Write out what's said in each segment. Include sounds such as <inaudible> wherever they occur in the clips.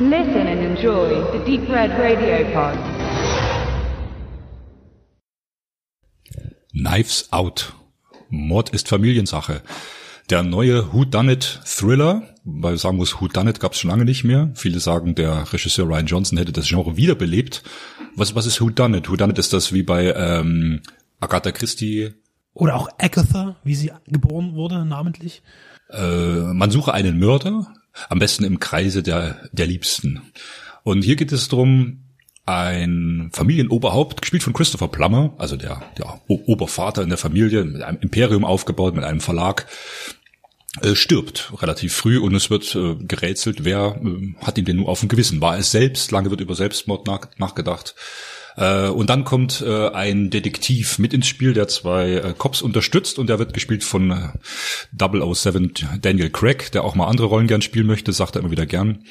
Listen and enjoy the Deep Red Radio Pod. Knives Out. Mord ist Familiensache. Der neue Who Done It Thriller, weil sagen muss, Who Done It gab es schon lange nicht mehr. Viele sagen, der Regisseur Ryan Johnson hätte das Genre wiederbelebt. Was, was ist Who Done It? Who Done It ist das wie bei ähm, Agatha Christie. Oder auch Agatha, wie sie geboren wurde, namentlich. Äh, man suche einen Mörder, am besten im Kreise der, der Liebsten. Und hier geht es darum, ein Familienoberhaupt, gespielt von Christopher Plummer, also der, der Obervater in der Familie, mit einem Imperium aufgebaut, mit einem Verlag, äh, stirbt relativ früh und es wird äh, gerätselt, wer äh, hat ihm denn nur auf dem Gewissen? War es selbst? Lange wird über Selbstmord nach, nachgedacht. Äh, und dann kommt äh, ein Detektiv mit ins Spiel, der zwei äh, Cops unterstützt und der wird gespielt von äh, 007 Daniel Craig, der auch mal andere Rollen gern spielen möchte, sagt er immer wieder gern.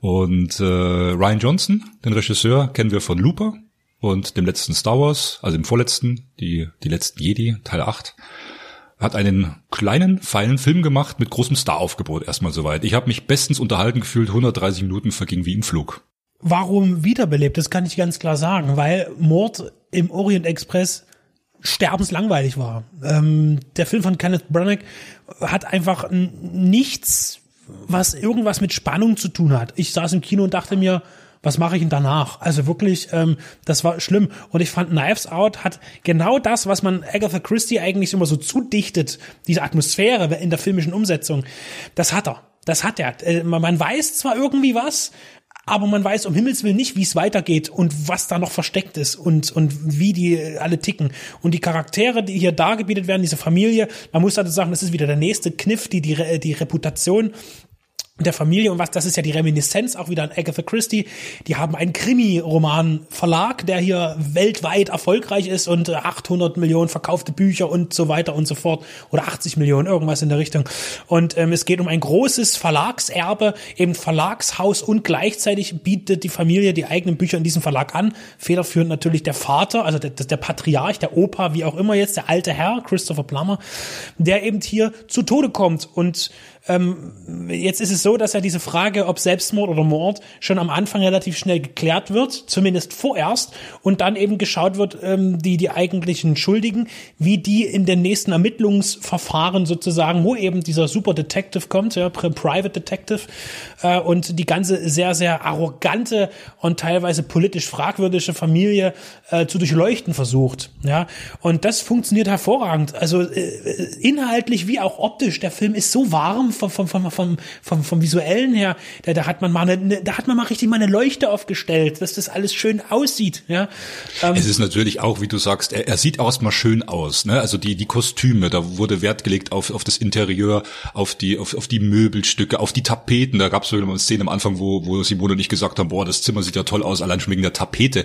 Und Ryan Johnson, den Regisseur, kennen wir von Looper und dem letzten Star Wars, also dem vorletzten, die, die letzten Jedi, Teil 8 hat einen kleinen, feinen Film gemacht mit großem Staraufgebot erstmal soweit. Ich habe mich bestens unterhalten gefühlt, 130 Minuten verging wie im Flug. Warum wiederbelebt? Das kann ich ganz klar sagen, weil Mord im Orient Express sterbenslangweilig war. Ähm, der Film von Kenneth Branagh hat einfach nichts was irgendwas mit Spannung zu tun hat. Ich saß im Kino und dachte mir, was mache ich denn danach? Also wirklich, ähm, das war schlimm. Und ich fand Knives Out hat genau das, was man Agatha Christie eigentlich immer so zudichtet, diese Atmosphäre in der filmischen Umsetzung. Das hat er. Das hat er. Äh, man weiß zwar irgendwie was, aber man weiß um Himmels Willen nicht, wie es weitergeht und was da noch versteckt ist und, und wie die alle ticken. Und die Charaktere, die hier dargebietet werden, diese Familie, man muss also sagen, das ist wieder der nächste Kniff, die, die, die Reputation der Familie und was, das ist ja die Reminiszenz auch wieder an Agatha Christie. Die haben einen Krimi-Roman-Verlag, der hier weltweit erfolgreich ist und 800 Millionen verkaufte Bücher und so weiter und so fort oder 80 Millionen, irgendwas in der Richtung. Und ähm, es geht um ein großes Verlagserbe, eben Verlagshaus und gleichzeitig bietet die Familie die eigenen Bücher in diesem Verlag an. Federführend natürlich der Vater, also der, der Patriarch, der Opa, wie auch immer jetzt, der alte Herr, Christopher Plummer, der eben hier zu Tode kommt und ähm, jetzt ist es so, dass ja diese Frage, ob Selbstmord oder Mord, schon am Anfang relativ schnell geklärt wird, zumindest vorerst, und dann eben geschaut wird, ähm, die, die eigentlichen Schuldigen, wie die in den nächsten Ermittlungsverfahren sozusagen, wo eben dieser Super Detective kommt, ja, Private Detective, äh, und die ganze sehr, sehr arrogante und teilweise politisch fragwürdige Familie äh, zu durchleuchten versucht, ja. Und das funktioniert hervorragend. Also äh, inhaltlich wie auch optisch, der Film ist so warm vom, vom, vom, vom, vom, vom visuellen her, da, da hat man mal eine, da hat man mal richtig mal eine Leuchte aufgestellt, dass das alles schön aussieht, ja. Ähm, es ist natürlich auch, wie du sagst, er, er sieht erstmal schön aus, ne? Also die, die Kostüme, da wurde Wert gelegt auf, auf das Interieur, auf die, auf, auf die Möbelstücke, auf die Tapeten. Da gab es eine Szene am Anfang, wo, wo Simone und ich gesagt haben, boah, das Zimmer sieht ja toll aus, allein schon wegen der Tapete.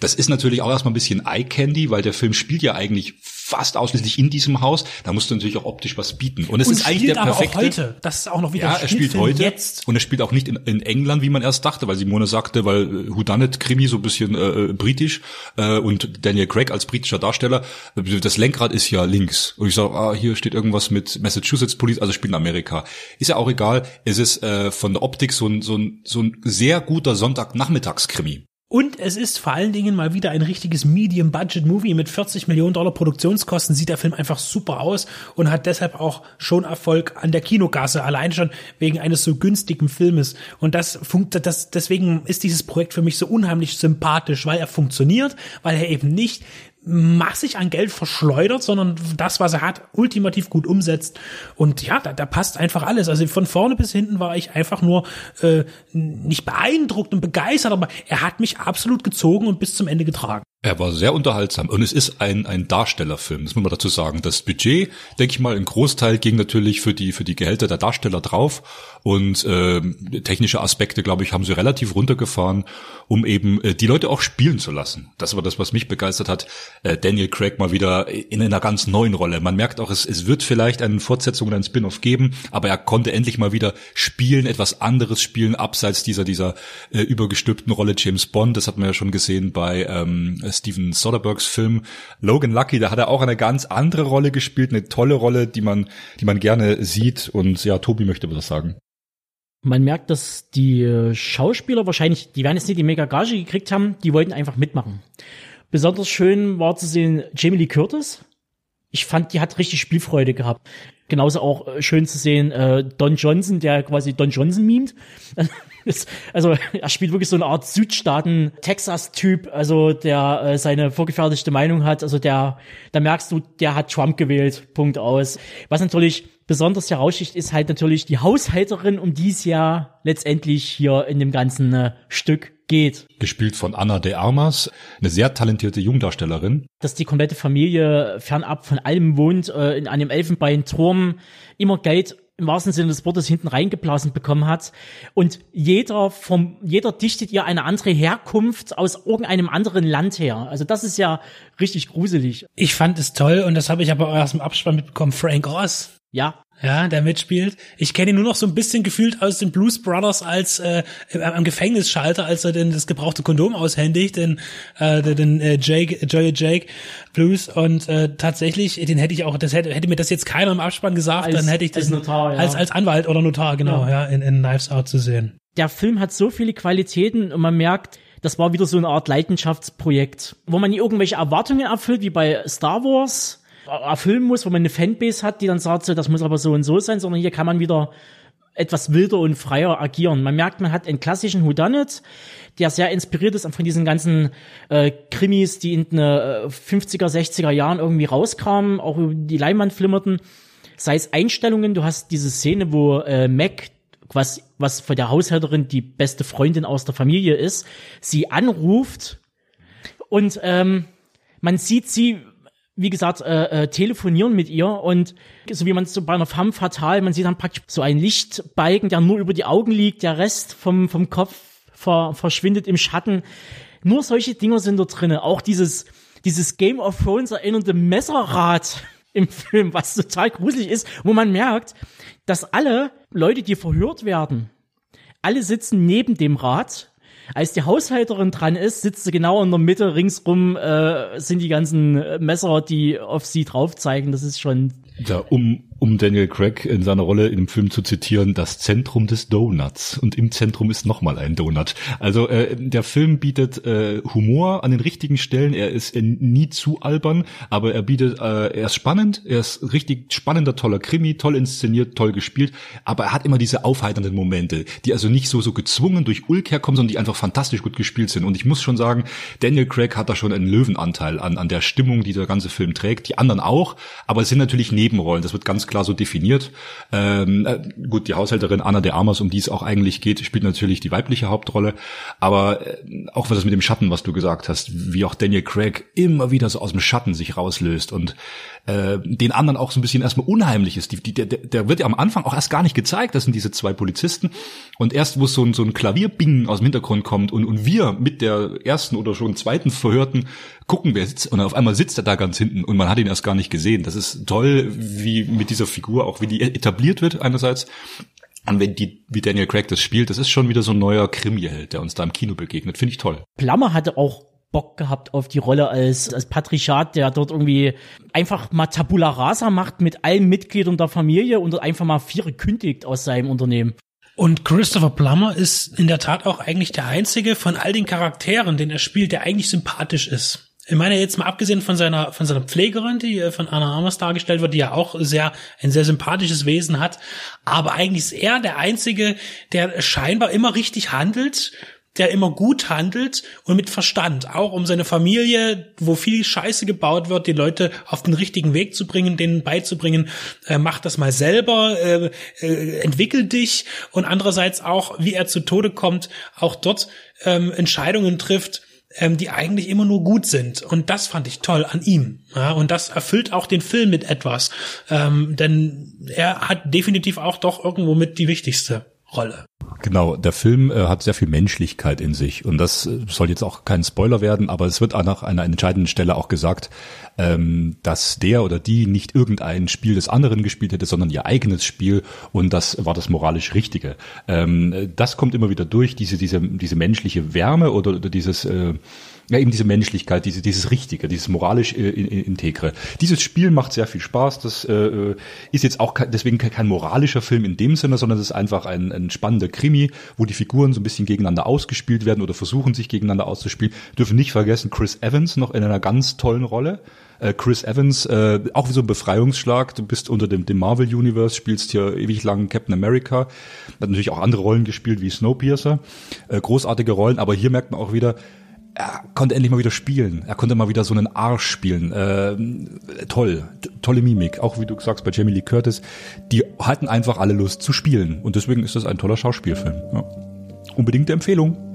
Das ist natürlich auch erstmal ein bisschen Eye Candy, weil der Film spielt ja eigentlich fast ausschließlich in diesem Haus. Da musst du natürlich auch optisch was bieten. Und es und ist eigentlich der perfekte. Auch heute. Das ist auch noch wieder Ja, er spielt heute jetzt. und er spielt auch nicht in, in, England, wie man erst dachte, weil Simone sagte, weil äh, Houdanet Krimi so ein bisschen äh, britisch äh, und Daniel Craig als britischer Darsteller, äh, das Lenkrad ist ja links. Und ich sage, ah, hier steht irgendwas mit Massachusetts Police, also spielt in Amerika. Ist ja auch egal. Es ist äh, von der Optik so ein, so ein, so ein sehr guter Sonntagnachmittagskrimi. Und es ist vor allen Dingen mal wieder ein richtiges Medium-Budget-Movie mit 40 Millionen Dollar Produktionskosten. Sieht der Film einfach super aus und hat deshalb auch schon Erfolg an der Kinogasse, allein schon wegen eines so günstigen Filmes. Und das funkt, das, deswegen ist dieses Projekt für mich so unheimlich sympathisch, weil er funktioniert, weil er eben nicht massig an Geld verschleudert, sondern das, was er hat, ultimativ gut umsetzt. Und ja, da, da passt einfach alles. Also von vorne bis hinten war ich einfach nur äh, nicht beeindruckt und begeistert, aber er hat mich absolut gezogen und bis zum Ende getragen. Er war sehr unterhaltsam und es ist ein, ein Darstellerfilm, das muss man dazu sagen. Das Budget, denke ich mal, ein Großteil ging natürlich für die, für die Gehälter der Darsteller drauf und äh, technische Aspekte, glaube ich, haben sie relativ runtergefahren, um eben äh, die Leute auch spielen zu lassen. Das war das, was mich begeistert hat. Äh, Daniel Craig mal wieder in einer ganz neuen Rolle. Man merkt auch, es, es wird vielleicht eine Fortsetzung oder ein Spin-off geben, aber er konnte endlich mal wieder spielen, etwas anderes spielen, abseits dieser, dieser äh, übergestülpten Rolle James Bond. Das hat man ja schon gesehen bei ähm, Steven Soderberghs Film Logan Lucky, da hat er auch eine ganz andere Rolle gespielt, eine tolle Rolle, die man, die man gerne sieht. Und ja, Tobi möchte was sagen. Man merkt, dass die Schauspieler wahrscheinlich, die werden jetzt nicht die mega Gage gekriegt haben, die wollten einfach mitmachen. Besonders schön war zu sehen Jamie Lee Curtis. Ich fand, die hat richtig Spielfreude gehabt. Genauso auch äh, schön zu sehen äh, Don Johnson, der quasi Don Johnson mimt. <laughs> also <laughs> er spielt wirklich so eine Art Südstaaten-Texas-Typ, also der äh, seine vorgefertigte Meinung hat. Also der, da merkst du, der hat Trump gewählt. Punkt aus. Was natürlich besonders heraussticht, ist halt natürlich die Haushälterin, um die es ja letztendlich hier in dem ganzen äh, Stück geht. Gespielt von Anna de Armas, eine sehr talentierte Jungdarstellerin. Dass die komplette Familie fernab von allem wohnt, äh, in einem Elfenbeinturm, immer Geld im wahrsten Sinne des Wortes hinten reingeblasen bekommen hat. Und jeder vom, jeder dichtet ihr eine andere Herkunft aus irgendeinem anderen Land her. Also das ist ja richtig gruselig. Ich fand es toll und das habe ich aber erst im Abspann mitbekommen. Frank Oz. Ja. Ja, der mitspielt. Ich kenne ihn nur noch so ein bisschen gefühlt aus den Blues Brothers als äh, am Gefängnisschalter, als er denn das gebrauchte Kondom aushändigt, den, äh, den äh, Jake, Joey Jake Blues. Und äh, tatsächlich, den hätte ich auch, das hätte, hätte mir das jetzt keiner im Abspann gesagt, als, dann hätte ich das als Notar, ja. als, als Anwalt oder Notar, genau, ja, ja in, in Knives Out zu sehen. Der Film hat so viele Qualitäten und man merkt, das war wieder so eine Art Leidenschaftsprojekt, wo man nie irgendwelche Erwartungen erfüllt, wie bei Star Wars erfüllen muss, wo man eine Fanbase hat, die dann sagt, so, das muss aber so und so sein, sondern hier kann man wieder etwas wilder und freier agieren. Man merkt, man hat einen klassischen Whodunit, der sehr inspiriert ist von diesen ganzen äh, Krimis, die in den äh, 50er, 60er Jahren irgendwie rauskamen, auch über die Leinwand flimmerten. Sei es Einstellungen, du hast diese Szene, wo äh, Mac, was, was von der Haushälterin die beste Freundin aus der Familie ist, sie anruft und ähm, man sieht sie wie gesagt, äh, äh, telefonieren mit ihr und so wie man es so bei einer Femme fatale, man sieht dann praktisch so einen Lichtbalken, der nur über die Augen liegt, der Rest vom, vom Kopf ver, verschwindet im Schatten. Nur solche Dinger sind da drinne. Auch dieses, dieses Game of Thrones erinnernde Messerrad <laughs> im Film, was total gruselig ist, wo man merkt, dass alle Leute, die verhört werden, alle sitzen neben dem Rad als die Haushälterin dran ist, sitzt sie genau in der Mitte, ringsrum äh, sind die ganzen Messer, die auf sie drauf zeigen. Das ist schon. Ja, um um Daniel Craig in seiner Rolle in dem Film zu zitieren, das Zentrum des Donuts. Und im Zentrum ist nochmal ein Donut. Also äh, der Film bietet äh, Humor an den richtigen Stellen. Er ist äh, nie zu albern, aber er bietet, äh, er ist spannend, er ist richtig spannender, toller Krimi, toll inszeniert, toll gespielt, aber er hat immer diese aufheiternden Momente, die also nicht so so gezwungen durch Ulk herkommen, sondern die einfach fantastisch gut gespielt sind. Und ich muss schon sagen, Daniel Craig hat da schon einen Löwenanteil an, an der Stimmung, die der ganze Film trägt. Die anderen auch, aber es sind natürlich Nebenrollen. Das wird ganz klar so definiert. Ähm, äh, gut, die Haushälterin Anna de Armas, um die es auch eigentlich geht, spielt natürlich die weibliche Hauptrolle. Aber äh, auch was das mit dem Schatten, was du gesagt hast, wie auch Daniel Craig immer wieder so aus dem Schatten sich rauslöst und äh, den anderen auch so ein bisschen erstmal unheimlich ist. Die, die, der, der wird ja am Anfang auch erst gar nicht gezeigt, das sind diese zwei Polizisten. Und erst, wo so ein, so ein Klavierbingen aus dem Hintergrund kommt und, und wir mit der ersten oder schon zweiten Verhörten gucken, wer sitzt, und auf einmal sitzt er da ganz hinten und man hat ihn erst gar nicht gesehen. Das ist toll, wie mit dieser Figur, auch wie die etabliert wird einerseits. Und wenn die, wie Daniel Craig das spielt, das ist schon wieder so ein neuer Krimi-Held, der uns da im Kino begegnet. Finde ich toll. Plammer hatte auch Bock gehabt auf die Rolle als, als Patriciat, der dort irgendwie einfach mal Tabula Rasa macht mit allen Mitgliedern der Familie und einfach mal vier kündigt aus seinem Unternehmen. Und Christopher Plummer ist in der Tat auch eigentlich der einzige von all den Charakteren, den er spielt, der eigentlich sympathisch ist. Ich meine jetzt mal abgesehen von seiner von seiner Pflegerin, die äh, von Anna Armas dargestellt wird, die ja auch sehr ein sehr sympathisches Wesen hat, aber eigentlich ist er der einzige, der scheinbar immer richtig handelt der immer gut handelt und mit Verstand, auch um seine Familie, wo viel Scheiße gebaut wird, die Leute auf den richtigen Weg zu bringen, denen beizubringen, äh, mach das mal selber, äh, äh, entwickel dich und andererseits auch, wie er zu Tode kommt, auch dort ähm, Entscheidungen trifft, ähm, die eigentlich immer nur gut sind. Und das fand ich toll an ihm. Ja, und das erfüllt auch den Film mit etwas. Ähm, denn er hat definitiv auch doch irgendwo mit die wichtigste Rolle. Genau, der Film äh, hat sehr viel Menschlichkeit in sich und das äh, soll jetzt auch kein Spoiler werden, aber es wird an einer entscheidenden Stelle auch gesagt, ähm, dass der oder die nicht irgendein Spiel des anderen gespielt hätte, sondern ihr eigenes Spiel und das war das moralisch Richtige. Ähm, das kommt immer wieder durch, diese diese diese menschliche Wärme oder, oder dieses äh, ja, eben diese Menschlichkeit, diese, dieses Richtige, dieses moralisch äh, integre. Dieses Spiel macht sehr viel Spaß. Das äh, ist jetzt auch kein, deswegen kein moralischer Film in dem Sinne, sondern es ist einfach ein, ein spannender Krimi, wo die Figuren so ein bisschen gegeneinander ausgespielt werden oder versuchen sich gegeneinander auszuspielen. Dürfen nicht vergessen, Chris Evans noch in einer ganz tollen Rolle. Äh, Chris Evans, äh, auch wie so ein Befreiungsschlag. Du bist unter dem, dem Marvel Universe, spielst hier ewig lang Captain America. Hat natürlich auch andere Rollen gespielt wie Snowpiercer. Äh, großartige Rollen, aber hier merkt man auch wieder, er konnte endlich mal wieder spielen. Er konnte mal wieder so einen Arsch spielen. Äh, toll, tolle Mimik. Auch wie du sagst bei Jamie Lee Curtis, die hatten einfach alle Lust zu spielen. Und deswegen ist das ein toller Schauspielfilm. Ja. Unbedingte Empfehlung.